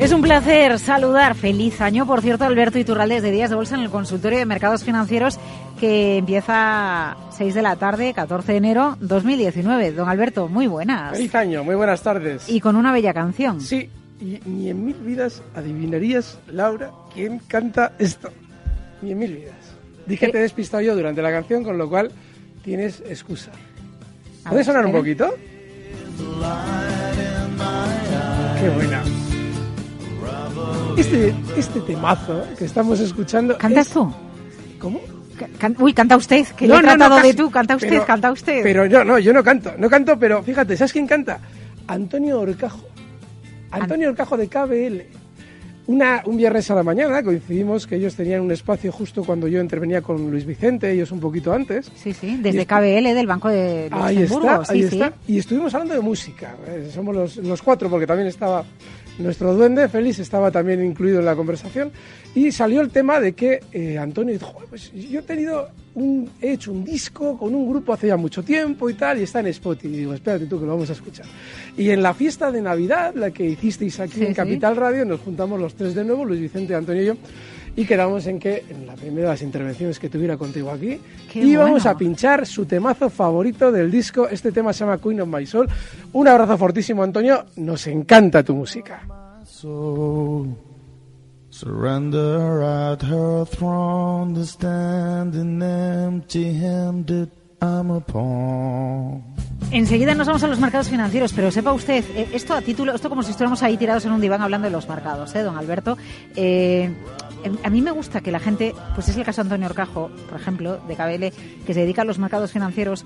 Es un placer saludar. Feliz año, por cierto, Alberto Iturralde de Días de Bolsa en el consultorio de mercados financieros que empieza 6 de la tarde, 14 de enero 2019. Don Alberto, muy buenas. Feliz año, muy buenas tardes. Y con una bella canción. Sí, y ni en mil vidas adivinarías, Laura, quién canta esto. Ni en mil vidas. Dije que te he despistado yo durante la canción, con lo cual tienes excusa. ¿Puede sonar un poquito? Qué buena. Este, este temazo que estamos escuchando. ¿Cantas es... tú? ¿Cómo? Can Uy, canta usted, que no, le he no, tratado no, de tú, canta usted, pero, canta usted. Pero no, no, yo no canto, no canto, pero fíjate, ¿sabes quién canta? Antonio Orcajo. Antonio An Orcajo de KBL. Una, un viernes a la mañana coincidimos que ellos tenían un espacio justo cuando yo intervenía con Luis Vicente, ellos un poquito antes. Sí, sí, desde KBL, del Banco de Ahí está, ahí sí, está. Sí. Y estuvimos hablando de música. Eh, somos los, los cuatro, porque también estaba nuestro duende, Félix, estaba también incluido en la conversación. Y salió el tema de que eh, Antonio dijo, pues yo he tenido un, he hecho un disco con un grupo hace ya mucho tiempo y tal, y está en Spotify. Y digo, espérate tú que lo vamos a escuchar. Y en la fiesta de Navidad, la que hicisteis aquí sí, en Capital sí. Radio, nos juntamos los tres de nuevo, Luis Vicente, Antonio y yo, y quedamos en que en la primera de las intervenciones que tuviera contigo aquí Qué íbamos bueno. a pinchar su temazo favorito del disco. Este tema se llama Queen of My Soul. Un abrazo fortísimo, Antonio. Nos encanta tu música. Surrender at her throne, the standing empty-handed. I'm a pawn. Enseguida nos vamos a los mercados financieros, pero sepa usted, eh, esto a título, esto como si estuviéramos ahí tirados en un diván hablando de los mercados, ¿eh, don Alberto? Eh, a mí me gusta que la gente, pues es el caso de Antonio Orcajo, por ejemplo, de KBL, que se dedica a los mercados financieros,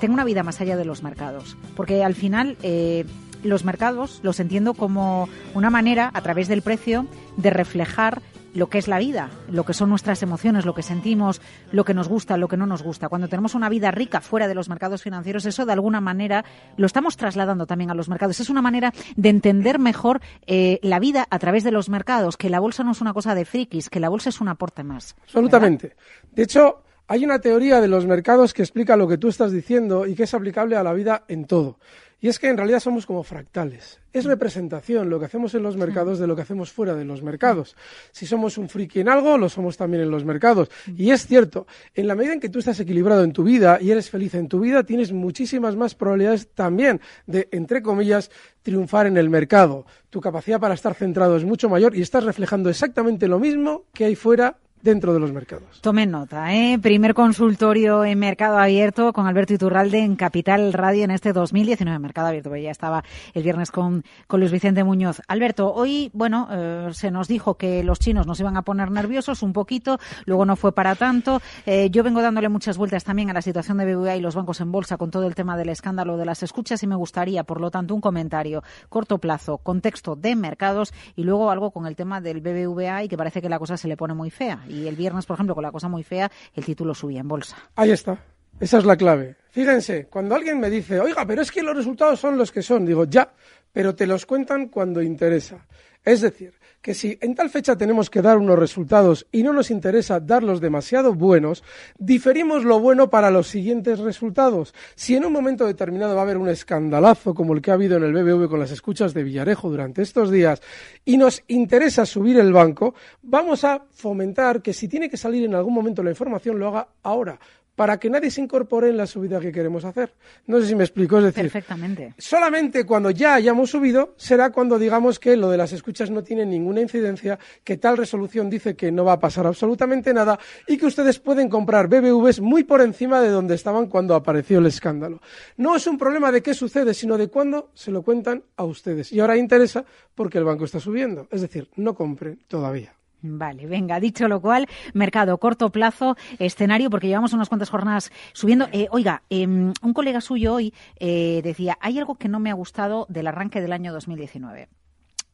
tenga una vida más allá de los mercados. Porque al final eh, los mercados los entiendo como una manera, a través del precio, de reflejar lo que es la vida, lo que son nuestras emociones, lo que sentimos, lo que nos gusta, lo que no nos gusta. Cuando tenemos una vida rica fuera de los mercados financieros, eso de alguna manera lo estamos trasladando también a los mercados. Es una manera de entender mejor eh, la vida a través de los mercados, que la bolsa no es una cosa de frikis, que la bolsa es un aporte más. Absolutamente. ¿verdad? De hecho, hay una teoría de los mercados que explica lo que tú estás diciendo y que es aplicable a la vida en todo. Y es que en realidad somos como fractales. Es representación lo que hacemos en los mercados de lo que hacemos fuera de los mercados. Si somos un friki en algo, lo somos también en los mercados. Y es cierto, en la medida en que tú estás equilibrado en tu vida y eres feliz en tu vida, tienes muchísimas más probabilidades también de, entre comillas, triunfar en el mercado. Tu capacidad para estar centrado es mucho mayor y estás reflejando exactamente lo mismo que hay fuera dentro de los mercados. Tomen nota, ¿eh? Primer consultorio en Mercado Abierto con Alberto Iturralde en Capital Radio en este 2019. Mercado Abierto, porque ya estaba el viernes con, con Luis Vicente Muñoz. Alberto, hoy, bueno, eh, se nos dijo que los chinos nos iban a poner nerviosos un poquito, luego no fue para tanto. Eh, yo vengo dándole muchas vueltas también a la situación de BBVA y los bancos en bolsa con todo el tema del escándalo de las escuchas y me gustaría, por lo tanto, un comentario corto plazo, contexto de mercados y luego algo con el tema del BBVA y que parece que la cosa se le pone muy fea. Y el viernes, por ejemplo, con la cosa muy fea, el título subía en bolsa. Ahí está. Esa es la clave. Fíjense, cuando alguien me dice, oiga, pero es que los resultados son los que son, digo, ya, pero te los cuentan cuando interesa. Es decir, que si en tal fecha tenemos que dar unos resultados y no nos interesa darlos demasiado buenos, diferimos lo bueno para los siguientes resultados. Si en un momento determinado va a haber un escandalazo como el que ha habido en el BBV con las escuchas de Villarejo durante estos días y nos interesa subir el banco, vamos a fomentar que si tiene que salir en algún momento la información lo haga ahora para que nadie se incorpore en la subida que queremos hacer. No sé si me explico, es decir, Perfectamente. solamente cuando ya hayamos subido será cuando digamos que lo de las escuchas no tiene ninguna incidencia, que tal resolución dice que no va a pasar absolutamente nada y que ustedes pueden comprar BBVs muy por encima de donde estaban cuando apareció el escándalo. No es un problema de qué sucede, sino de cuándo se lo cuentan a ustedes. Y ahora interesa porque el banco está subiendo. Es decir, no compren todavía. Vale, venga, dicho lo cual, mercado corto plazo, escenario, porque llevamos unas cuantas jornadas subiendo. Eh, oiga, eh, un colega suyo hoy eh, decía, hay algo que no me ha gustado del arranque del año 2019.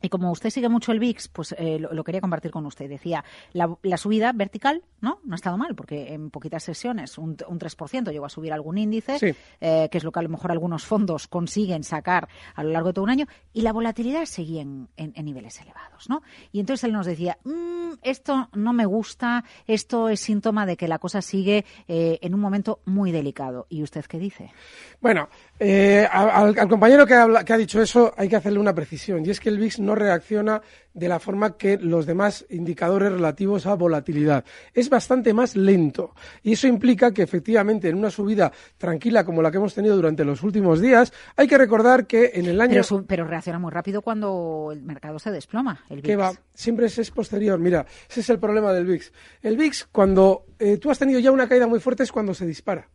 Y como usted sigue mucho el VIX, pues eh, lo, lo, quería compartir con usted. Decía, la, la, subida vertical, ¿no? No ha estado mal, porque en poquitas sesiones un, un 3% llegó a subir algún índice, sí. eh, que es lo que a lo mejor algunos fondos consiguen sacar a lo largo de todo un año, y la volatilidad seguía en, en, en niveles elevados, ¿no? Y entonces él nos decía, mmm, esto no me gusta, esto es síntoma de que la cosa sigue eh, en un momento muy delicado. ¿Y usted qué dice? Bueno, eh, al, al, compañero que, habla, que, ha dicho eso hay que hacerle una precisión, y es que el VIX no reacciona de la forma que los demás indicadores relativos a volatilidad. Es bastante más lento, y eso implica que efectivamente en una subida tranquila como la que hemos tenido durante los últimos días, hay que recordar que en el año... Pero, pero reacciona muy rápido cuando el mercado se desploma, el VIX. Que va, siempre es, es, posterior. Mira, ese es el problema del VIX. El VIX, cuando eh, tú has tenido ya una caída muy fuerte, es cuando se dispara.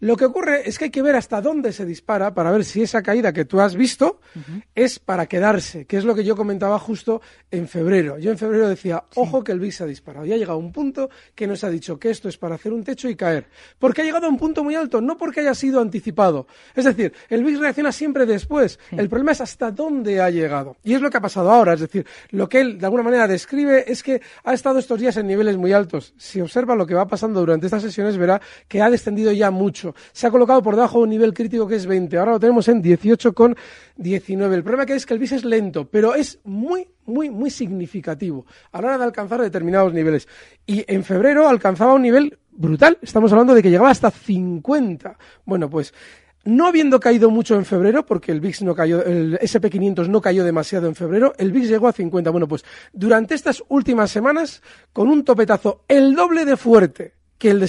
Lo que ocurre es que hay que ver hasta dónde se dispara para ver si esa caída que tú has visto uh -huh. es para quedarse, que es lo que yo comentaba justo en febrero. Yo en febrero decía, sí. ojo que el VIX se ha disparado. Y ha llegado a un punto que nos ha dicho que esto es para hacer un techo y caer. Porque ha llegado a un punto muy alto, no porque haya sido anticipado. Es decir, el VIX reacciona siempre después. Sí. El problema es hasta dónde ha llegado. Y es lo que ha pasado ahora. Es decir, lo que él de alguna manera describe es que ha estado estos días en niveles muy altos. Si observa lo que va pasando durante estas sesiones, verá que ha descendido ya mucho se ha colocado por debajo de un nivel crítico que es 20. Ahora lo tenemos en 18,19. El problema que es que el BIS es lento, pero es muy, muy, muy significativo a la hora de alcanzar determinados niveles. Y en febrero alcanzaba un nivel brutal. Estamos hablando de que llegaba hasta 50. Bueno, pues no habiendo caído mucho en febrero, porque el VIX no cayó, el SP500 no cayó demasiado en febrero, el VIX llegó a 50. Bueno, pues durante estas últimas semanas, con un topetazo el doble de fuerte que el, de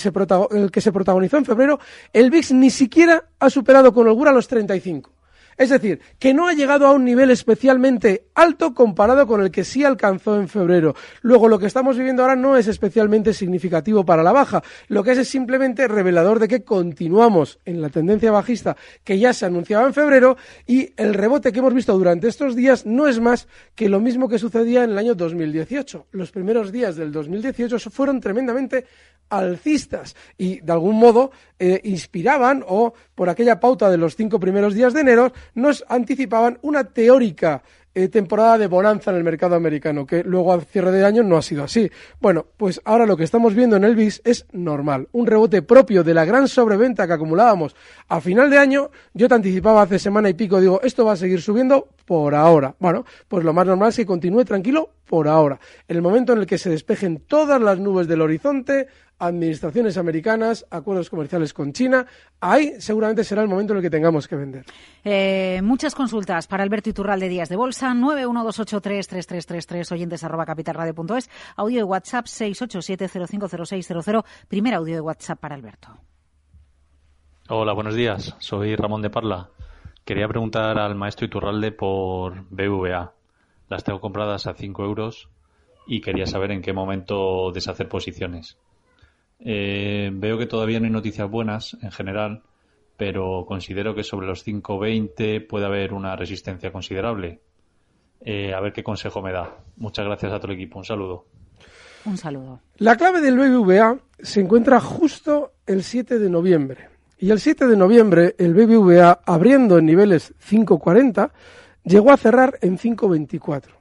el que se protagonizó en febrero, el VIX ni siquiera ha superado con holgura los 35. Es decir, que no ha llegado a un nivel especialmente alto comparado con el que sí alcanzó en febrero. Luego, lo que estamos viviendo ahora no es especialmente significativo para la baja. Lo que es es simplemente revelador de que continuamos en la tendencia bajista que ya se anunciaba en febrero y el rebote que hemos visto durante estos días no es más que lo mismo que sucedía en el año 2018. Los primeros días del 2018 fueron tremendamente alcistas y de algún modo eh, inspiraban o por aquella pauta de los cinco primeros días de enero nos anticipaban una teórica eh, temporada de bonanza en el mercado americano, que luego al cierre de año no ha sido así. Bueno, pues ahora lo que estamos viendo en el VIX es normal, un rebote propio de la gran sobreventa que acumulábamos a final de año. Yo te anticipaba hace semana y pico, digo, esto va a seguir subiendo por ahora. Bueno, pues lo más normal es que continúe tranquilo por ahora. En el momento en el que se despejen todas las nubes del horizonte, administraciones americanas, acuerdos comerciales con China, ahí seguramente será el momento en el que tengamos que vender. Eh, muchas consultas para Alberto Iturral de Días de Bolsa, 912833333, oyentes arroba capitalradio.es, audio de WhatsApp 687050600, primer audio de WhatsApp para Alberto. Hola, buenos días, soy Ramón de Parla. Quería preguntar al maestro Iturralde por BVA. Las tengo compradas a 5 euros y quería saber en qué momento deshacer posiciones. Eh, veo que todavía no hay noticias buenas en general, pero considero que sobre los 5.20 puede haber una resistencia considerable. Eh, a ver qué consejo me da. Muchas gracias a todo el equipo. Un saludo. Un saludo. La clave del BBVA se encuentra justo el 7 de noviembre. Y el 7 de noviembre el BBVA, abriendo en niveles 5.40, llegó a cerrar en 5.24.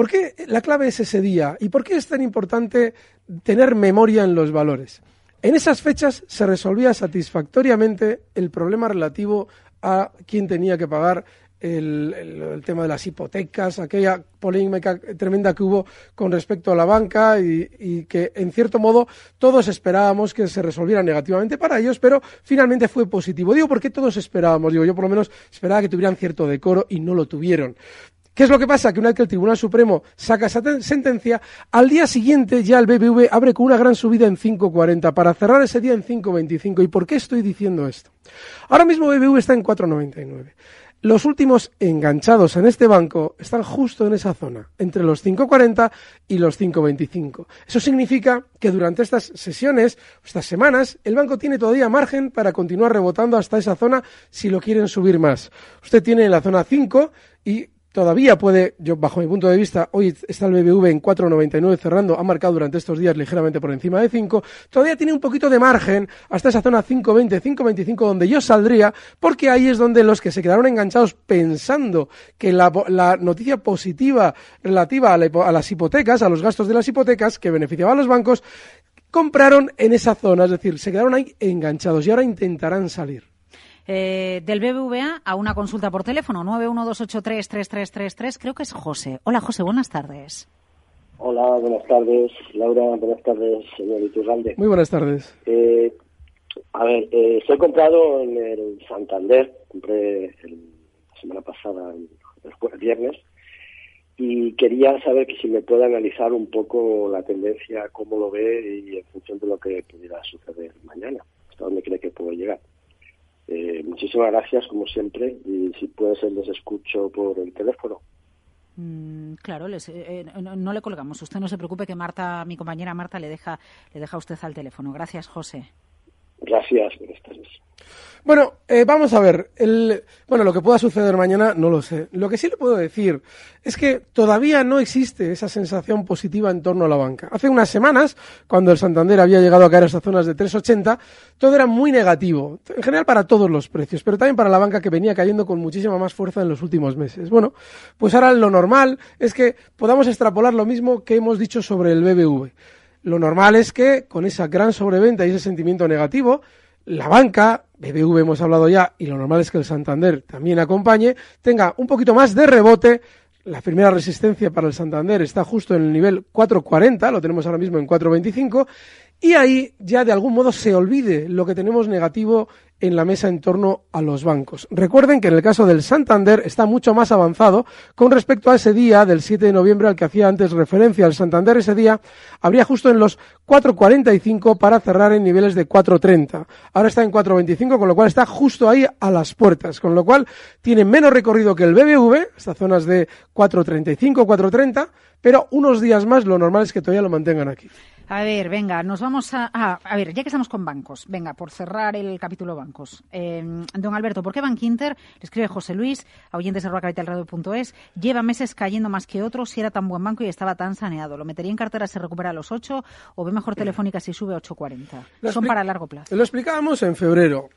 ¿Por qué la clave es ese día? ¿Y por qué es tan importante tener memoria en los valores? En esas fechas se resolvía satisfactoriamente el problema relativo a quién tenía que pagar el, tema de las hipotecas, aquella polémica tremenda que hubo con respecto a la banca y, y, que, en cierto modo, todos esperábamos que se resolviera negativamente para ellos, pero finalmente fue positivo. Digo, ¿por qué todos esperábamos? Digo, yo por lo menos esperaba que tuvieran cierto decoro y no lo tuvieron. ¿Qué es lo que pasa? Que una vez que el Tribunal Supremo saca esa sentencia, al día siguiente ya el BBV abre con una gran subida en 5.40 para cerrar ese día en 5.25. ¿Y por qué estoy diciendo esto? Ahora mismo BBV está en 4.99. Los últimos enganchados en este banco están justo en esa zona, entre los 5.40 y los 5.25. Eso significa que durante estas sesiones, estas semanas, el banco tiene todavía margen para continuar rebotando hasta esa zona si lo quieren subir más. Usted tiene en la zona 5 y todavía puede, yo bajo mi punto de vista, hoy está el BBV en 4,99 cerrando, ha marcado durante estos días ligeramente por encima de 5, todavía tiene un poquito de margen hasta esa zona 5,20, 5,25 donde yo saldría, porque ahí es donde los que se quedaron enganchados pensando que la, noticia positiva relativa a, la, a las hipotecas, a los gastos de las hipotecas que beneficiaba a los bancos, compraron en esa zona, es decir, se quedaron ahí enganchados y ahora intentarán salir. Eh, del BBVA a una consulta por teléfono, 912833333. Creo que es José. Hola, José, buenas tardes. Hola, buenas tardes, Laura. Buenas tardes, señor Iturralde. Muy buenas tardes. Eh, a ver, eh, estoy comprado en el Santander. Compré el, la semana pasada, el, el viernes. Y quería saber que si me puede analizar un poco la tendencia, cómo lo ve y en función de lo que pudiera suceder mañana. Hasta dónde cree que puedo llegar. Eh, muchísimas gracias, como siempre, y si puede ser, les escucho por el teléfono. Mm, claro, les, eh, no, no, le colgamos. Usted no se preocupe que Marta, mi compañera Marta, le deja, le deja a usted al teléfono. Gracias, José. Gracias, buenas tardes. Bueno, eh, vamos a ver. Bueno, lo que pueda suceder mañana no lo sé. Lo que sí le puedo decir es que todavía no existe esa sensación positiva en torno a la banca. Hace unas semanas, cuando el Santander había llegado a caer a estas zonas de 3,80, todo era muy negativo. En general para todos los precios, pero también para la banca que venía cayendo con muchísima más fuerza en los últimos meses. Bueno, pues ahora lo normal es que podamos extrapolar lo mismo que hemos dicho sobre el BBV. Lo normal es que con esa gran sobreventa y ese sentimiento negativo, la banca, BBV hemos hablado ya, y lo normal es que el Santander también acompañe, tenga un poquito más de rebote. La primera resistencia para el Santander está justo en el nivel 4.40, lo tenemos ahora mismo en 4.25, y ahí ya de algún modo se olvide lo que tenemos negativo en la mesa en torno a los bancos. Recuerden que en el caso del Santander está mucho más avanzado con respecto a ese día del 7 de noviembre al que hacía antes referencia. El Santander ese día habría justo en los 4.45 para cerrar en niveles de 4.30. Ahora está en 4.25, con lo cual está justo ahí a las puertas, con lo cual tiene menos recorrido que el BBV, estas zonas de 4.35, 4.30, pero unos días más lo normal es que todavía lo mantengan aquí. A ver, venga, nos vamos a... Ah, a ver, ya que estamos con bancos, venga, por cerrar el capítulo bancos. Eh, don Alberto, ¿por qué Bank Inter, le escribe José Luis, a oyentes de capitalradio.es, lleva meses cayendo más que otros si era tan buen banco y estaba tan saneado? ¿Lo metería en cartera si recupera a los 8 o ve mejor Telefónica si sube a 8.40? Son para largo plazo. Lo explicábamos en febrero.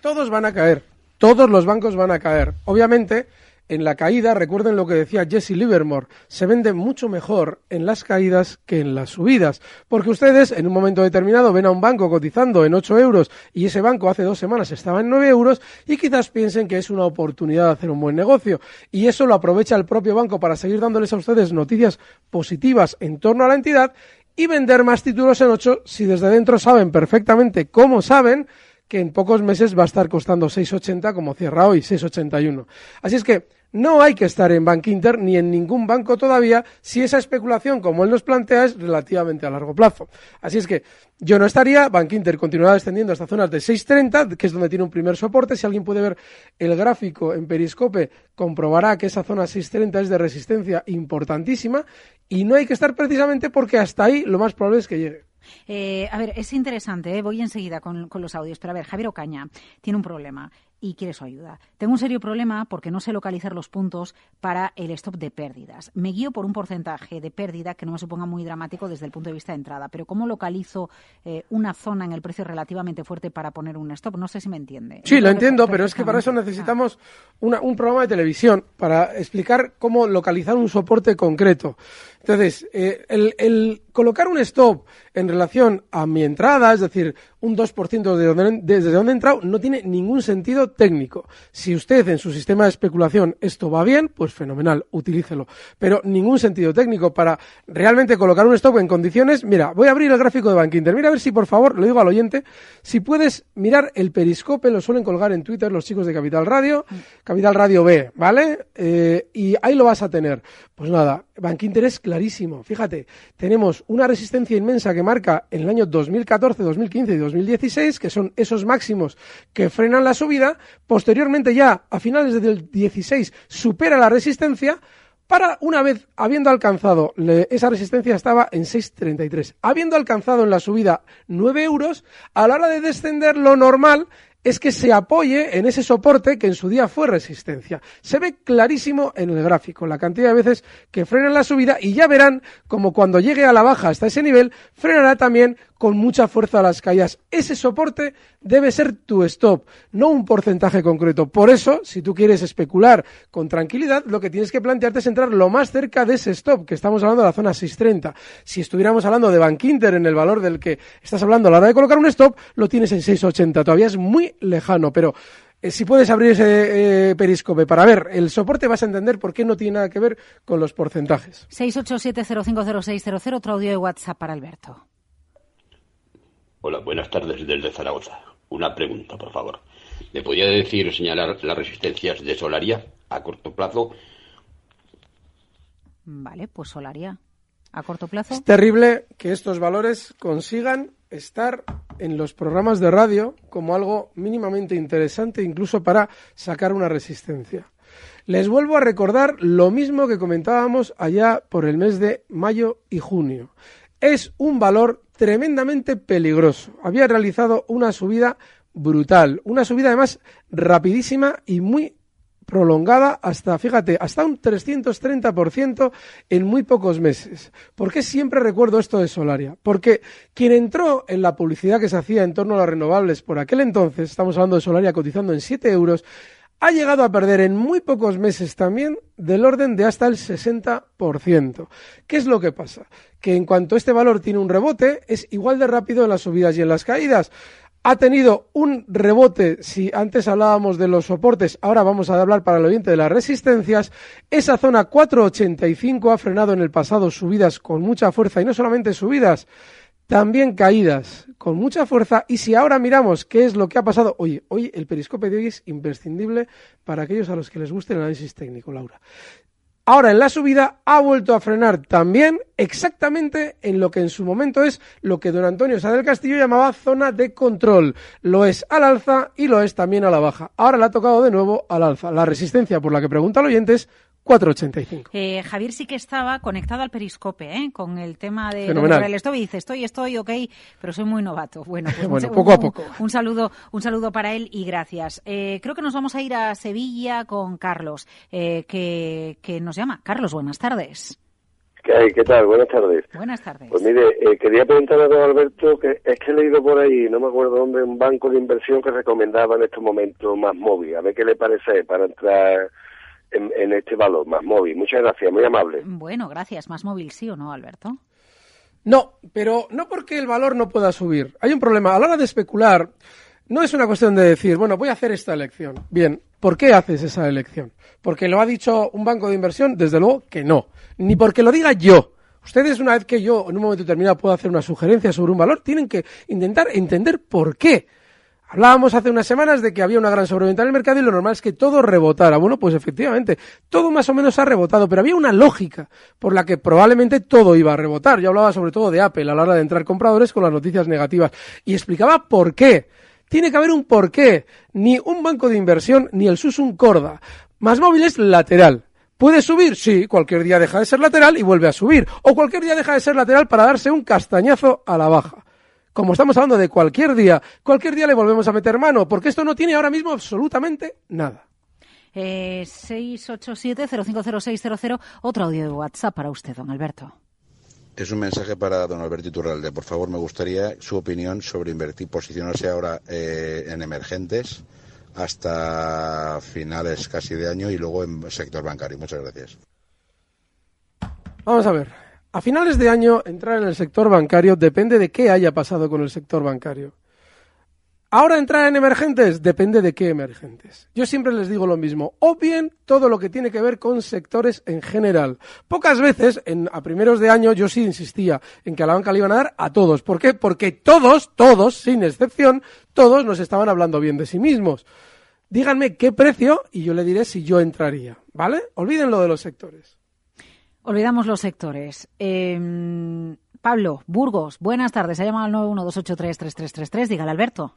Todos van a caer. Todos los bancos van a caer. Obviamente en la caída, recuerden lo que decía Jesse Livermore, se vende mucho mejor en las caídas que en las subidas, porque ustedes en un momento determinado ven a un banco cotizando en 8 euros y ese banco hace dos semanas estaba en 9 euros y quizás piensen que es una oportunidad de hacer un buen negocio. Y eso lo aprovecha el propio banco para seguir dándoles a ustedes noticias positivas en torno a la entidad y vender más títulos en 8 si desde dentro saben perfectamente cómo saben que en pocos meses va a estar costando 6,80 como cierra hoy, 6,81. Así es que no hay que estar en Bank Inter ni en ningún banco todavía si esa especulación, como él nos plantea, es relativamente a largo plazo. Así es que yo no estaría, Bank Inter continuará descendiendo hasta zonas de 6.30, que es donde tiene un primer soporte. Si alguien puede ver el gráfico en Periscope, comprobará que esa zona 6.30 es de resistencia importantísima y no hay que estar precisamente porque hasta ahí lo más probable es que llegue. Eh, a ver, es interesante, ¿eh? voy enseguida con, con, los audios, pero a ver, Javier Ocaña tiene un problema y quiere su ayuda. Tengo un serio problema porque no sé localizar los puntos para el stop de pérdidas. Me guío por un porcentaje de pérdida que no me suponga muy dramático desde el punto de vista de entrada, pero ¿cómo localizo eh, una zona en el precio relativamente fuerte para poner un stop? No sé si me entiende. Sí, lo entiendo, pero es que para eso necesitamos una, un programa de televisión para explicar cómo localizar un soporte concreto. Entonces, eh, el, el, colocar un stop en relación a mi entrada, es decir, un 2% de donde, desde donde he entrado, no tiene ningún sentido técnico. Si usted en su sistema de especulación esto va bien, pues fenomenal, utilícelo. Pero ningún sentido técnico para realmente colocar un stop en condiciones. Mira, voy a abrir el gráfico de Bank Inter. Mira a ver si, por favor, lo digo al oyente, si puedes mirar el periscope, lo suelen colgar en Twitter los chicos de Capital Radio, Capital Radio B, ¿vale? Eh, y ahí lo vas a tener. Pues nada, Bank Inter es clarísimo. Fíjate, tenemos una resistencia inmensa que marca en el año 2014, 2015 y 2016, que son esos máximos que frenan la subida. Posteriormente ya, a finales del 16, supera la resistencia para una vez habiendo alcanzado, esa resistencia estaba en 6,33, habiendo alcanzado en la subida 9 euros, a la hora de descender lo normal es que se apoye en ese soporte que en su día fue resistencia. Se ve clarísimo en el gráfico la cantidad de veces que frena la subida y ya verán como cuando llegue a la baja hasta ese nivel, frenará también con mucha fuerza las caídas. Ese soporte debe ser tu stop, no un porcentaje concreto. Por eso, si tú quieres especular con tranquilidad, lo que tienes que plantearte es entrar lo más cerca de ese stop, que estamos hablando de la zona 630. Si estuviéramos hablando de Bank Inter en el valor del que estás hablando a la hora de colocar un stop, lo tienes en 680. Todavía es muy lejano, pero eh, si puedes abrir ese eh, periscope para ver el soporte, vas a entender por qué no tiene nada que ver con los porcentajes. 687050600, otro audio de WhatsApp para Alberto. Hola, buenas tardes desde Zaragoza. Una pregunta, por favor. ¿Me podría decir o señalar las resistencias de Solaria a corto plazo? Vale, pues Solaria a corto plazo. Es terrible que estos valores consigan estar en los programas de radio como algo mínimamente interesante, incluso para sacar una resistencia. Les vuelvo a recordar lo mismo que comentábamos allá por el mes de mayo y junio. Es un valor tremendamente peligroso. Había realizado una subida brutal, una subida además rapidísima y muy prolongada hasta, fíjate, hasta un 330% en muy pocos meses. ¿Por qué siempre recuerdo esto de Solaria? Porque quien entró en la publicidad que se hacía en torno a las renovables por aquel entonces, estamos hablando de Solaria cotizando en 7 euros, ha llegado a perder en muy pocos meses también del orden de hasta el 60%. ¿Qué es lo que pasa? Que en cuanto este valor tiene un rebote, es igual de rápido en las subidas y en las caídas ha tenido un rebote, si antes hablábamos de los soportes, ahora vamos a hablar para el oyente de las resistencias, esa zona 485 ha frenado en el pasado subidas con mucha fuerza y no solamente subidas, también caídas con mucha fuerza y si ahora miramos qué es lo que ha pasado, oye, hoy el periscope de hoy es imprescindible para aquellos a los que les guste el análisis técnico, Laura. Ahora en la subida ha vuelto a frenar también exactamente en lo que en su momento es lo que don Antonio Sá del Castillo llamaba zona de control. Lo es al alza y lo es también a la baja. Ahora le ha tocado de nuevo al alza. La resistencia por la que pregunta el oyente es 4,85. Eh, Javier sí que estaba conectado al periscope, ¿eh? con el tema de Fenomenal. el stop y dice, estoy, estoy, ok, pero soy muy novato. Bueno, pues Bueno, un- poco a un- poco. Un, saludo, un saludo para él y gracias. Eh, creo que nos vamos a ir a Sevilla con Carlos, eh, que, que nos llama. Carlos, buenas tardes. ¿Qué hay? ¿Qué tal? Buenas tardes. Buenas tardes. Pues mire, eh, quería preguntarle a don Alberto que es que he leído por ahí, no me acuerdo dónde, un banco de inversión que recomendaba en estos momentos más móvil. A ver qué le parece para entrar en, en este valor, más móvil. Muchas gracias, muy amable. Bueno, gracias. ¿Más móvil sí o no, Alberto? No, pero no porque el valor no pueda subir. Hay un problema. A la hora de especular, no es una cuestión de decir, bueno, voy a hacer esta elección. Bien, ¿por qué haces esa elección? ¿Porque lo ha dicho un banco de inversión? Desde luego que no. Ni porque lo diga yo. Ustedes, una vez que yo en un momento determinado puedo hacer una sugerencia sobre un valor, tienen que intentar entender por qué. Hablábamos hace unas semanas de que había una gran sobreventa en el mercado y lo normal es que todo rebotara. Bueno, pues efectivamente, todo más o menos ha rebotado, pero había una lógica por la que probablemente todo iba a rebotar. Yo hablaba sobre todo de Apple a la hora de entrar compradores con las noticias negativas y explicaba por qué. Tiene que haber un porqué. Ni un banco de inversión ni el Susun Corda. Más móvil es lateral. ¿Puede subir? Sí, cualquier día deja de ser lateral y vuelve a subir. O cualquier día deja de ser lateral para darse un castañazo a la baja como estamos hablando de cualquier día, cualquier día le volvemos a meter mano, porque esto no tiene ahora mismo absolutamente nada. Eh, 687-050600, otro audio de WhatsApp para usted, don Alberto. Es un mensaje para don Alberto Iturralde. Por favor, me gustaría su opinión sobre invertir, posicionarse ahora eh, en emergentes hasta finales casi de año y luego en sector bancario. Muchas gracias. Vamos a ver. A finales de año, entrar en el sector bancario depende de qué haya pasado con el sector bancario. Ahora entrar en emergentes depende de qué emergentes. Yo siempre les digo lo mismo. O bien todo lo que tiene que ver con sectores en general. Pocas veces, en, a primeros de año, yo sí insistía en que a la banca le iban a dar a todos. ¿Por qué? Porque todos, todos, sin excepción, todos nos estaban hablando bien de sí mismos. Díganme qué precio y yo le diré si yo entraría. ¿Vale? Olviden lo de los sectores. Olvidamos los sectores. Eh, Pablo, Burgos, buenas tardes. Ha llamado al 912833333. Dígale, Alberto.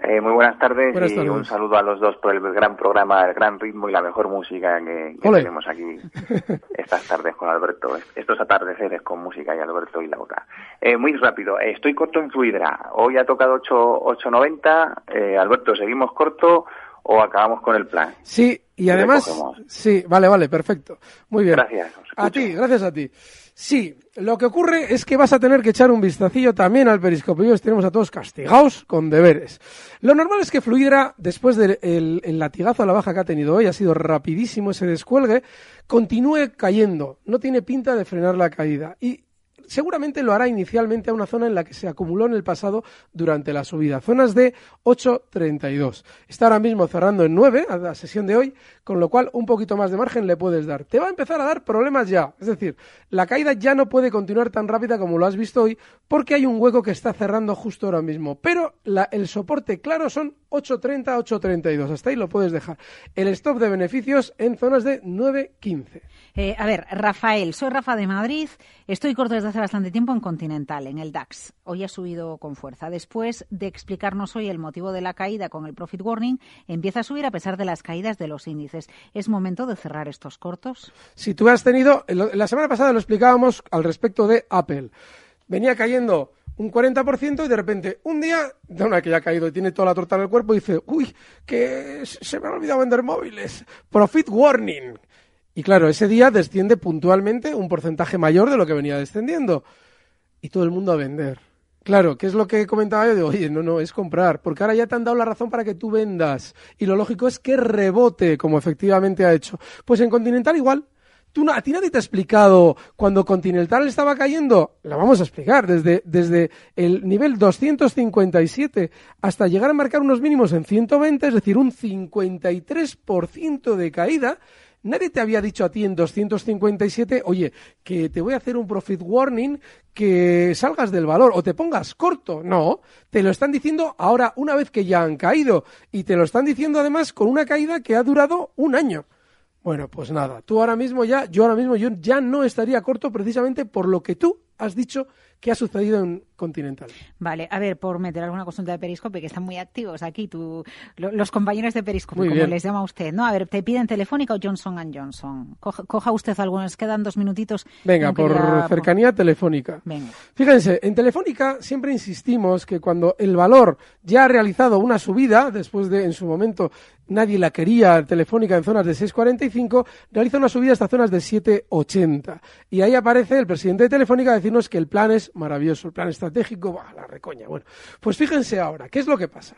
Eh, muy buenas tardes Buenas y tardes. un saludo a los dos por el gran programa, el gran ritmo y la mejor música que, tenemos aquí estas tardes con Alberto, estos atardeceres con música y Alberto y Laura. Eh, muy rápido, eh, estoy corto en Fluidra. Hoy ha tocado 8, 8.90. Eh, Alberto, ¿seguimos corto o acabamos con el plan? Sí, y además, sí, vale, vale, perfecto. Muy bien. Gracias. os A ti, gracias a ti. Sí, lo que ocurre es que vas a tener que echar un vistacillo también al periscopio. Hoy tenemos a todos castigados con deberes. Lo normal es que Fluidra, después del el- el latigazo a la baja que ha tenido hoy, ha sido rapidísimo ese descuelgue, continúe cayendo. No tiene pinta de frenar la caída. Y seguramente lo hará inicialmente a una zona en la que se acumuló en el pasado durante la subida, zonas de 8.32. Está ahora mismo cerrando en 9 a la sesión de hoy, con lo cual un poquito más de margen le puedes dar. Te va a empezar a dar problemas ya, es decir, la caída ya no puede continuar tan rápida como lo has visto hoy, porque hay un hueco que está cerrando justo ahora mismo. Pero la- el soporte claro son 8.30, 8.32, hasta ahí lo puedes dejar. El stop de beneficios en zonas de 9.15. Eh, a ver, Rafael, soy Rafa de Madrid. Estoy corto desde hace bastante tiempo en Continental, en el DAX. Hoy ha subido con fuerza. Después de explicarnos hoy el motivo de la caída con el profit warning, empieza a subir a pesar de las caídas de los índices. ¿Es momento de cerrar estos cortos? Si tú has tenido, la semana pasada lo explicábamos al respecto de Apple. Venía cayendo un 40% y de repente un día, de una que ya ha caído y tiene toda la torta en el cuerpo, dice, uy, que se me ha olvidado vender móviles. Profit warning. Y claro, ese día desciende puntualmente un porcentaje mayor de lo que venía descendiendo. Y todo el mundo a vender. Claro, ¿qué es lo que comentaba yo? Digo, oye, no, no, es comprar, porque ahora ya te han dado la razón para que tú vendas. Y lo lógico es que rebote, como efectivamente ha hecho. Pues en Continental igual. Tú, ¿A ti nadie te ha explicado cuando Continental estaba cayendo? La vamos a explicar, desde, desde el nivel 257 hasta llegar a marcar unos mínimos en 120, es decir, un 53% de caída. Nadie te había dicho a ti en 257, oye, que te voy a hacer un profit warning, que salgas del valor o te pongas corto. No, te lo están diciendo ahora una vez que ya han caído y te lo están diciendo además con una caída que ha durado un año. Bueno, pues nada, tú ahora mismo ya, yo ahora mismo yo ya no estaría corto precisamente por lo que tú has dicho que ha sucedido en Continental. Vale, a ver, por meter alguna consulta de Periscope, que están muy activos aquí, tú, lo- los compañeros de Periscope, Muy como bien. les llama usted. No, a ver, te piden Telefónica o Johnson Johnson. Coja, coja usted algunos, quedan dos minutitos. Venga, por cercanía telefónica. Venga. Fíjense, en Telefónica siempre insistimos que cuando el valor ya ha realizado una subida, después de en su momento nadie la quería Telefónica en zonas de 6.45, realiza una subida hasta zonas de 7.80. Y ahí aparece el presidente de Telefónica a decirnos que el plan es maravilloso, el plan estratégico, ¡buah, la recoña. Bueno, pues fíjense ahora, ¿qué es lo que pasa?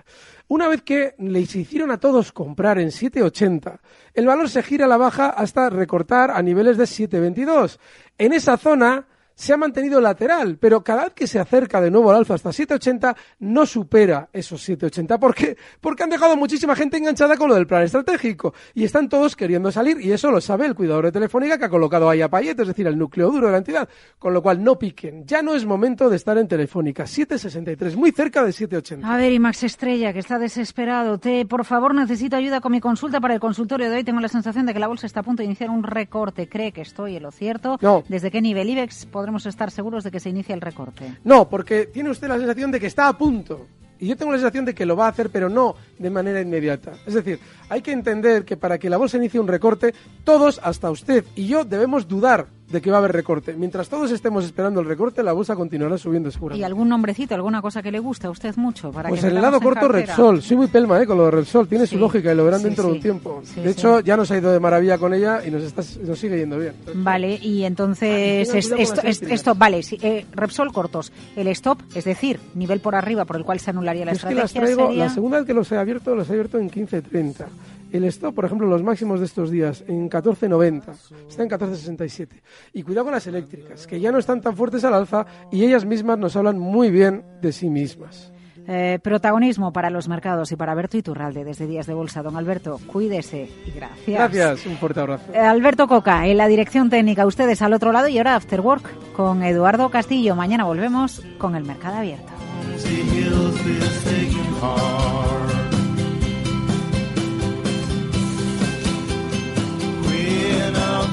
Una vez que les hicieron a todos comprar en 7.80, el valor se gira a la baja hasta recortar a niveles de 7.22. En esa zona se ha mantenido lateral, pero cada vez que se acerca de nuevo al alza hasta 780 no supera esos 780. ¿Por qué? Porque han dejado muchísima gente enganchada con lo del plan estratégico y están todos queriendo salir y eso lo sabe el cuidador de Telefónica que ha colocado ahí a Payet, es decir, el núcleo duro de la entidad, con lo cual no piquen. Ya no es momento de estar en Telefónica. 763, muy cerca de 780. A ver, y Max Estrella, que está desesperado. Te, por favor, necesito ayuda con mi consulta para el consultorio de hoy. Tengo la sensación de que la bolsa está a punto de iniciar un recorte. ¿Cree que estoy en lo cierto? No. ¿Desde qué nivel IBEX estar seguros de que se el recorte? No, porque tiene usted la sensación de que está a punto. Y yo tengo la sensación de que lo va a hacer, pero no de manera inmediata. Es decir, hay que entender que para que la bolsa inicie un recorte, todos, hasta usted y yo, debemos dudar de que va a haber recorte. Mientras todos estemos esperando el recorte, la bolsa continuará subiendo ¿Y seguramente. algún nombrecito, alguna cosa que le guste a usted mucho? Para Pues que en el lado corto cartera? Repsol, soy muy pelma ¿eh? con lo de Repsol, tiene su lógica y lo verán sí, dentro de un tiempo. De hecho, ya nos ha ido de maravilla con ella y nos, está, nos sigue yendo bien. Vale, y entonces esto, esto, vale, eh, Repsol cortos. El stop, es decir, nivel por arriba por el cual se anularía la es que las estrategia traigo, sería... la segunda vez que los he abierto, los he abierto en 15.30. El stop, por ejemplo, los máximos de estos días en 14.90, está en 14.67. Y cuidado con las eléctricas, que ya no están tan fuertes al alza y ellas mismas nos hablan muy bien de sí mismas. Eh, protagonismo para los mercados y para Alberto Iturralde desde Días de Bolsa. Don Alberto, cuídese y gracias. Gracias, un fuerte abrazo. Eh, Alberto Coca, en la dirección técnica, ustedes al otro lado y ahora After Work con Eduardo Castillo. Mañana volvemos con el mercado abierto.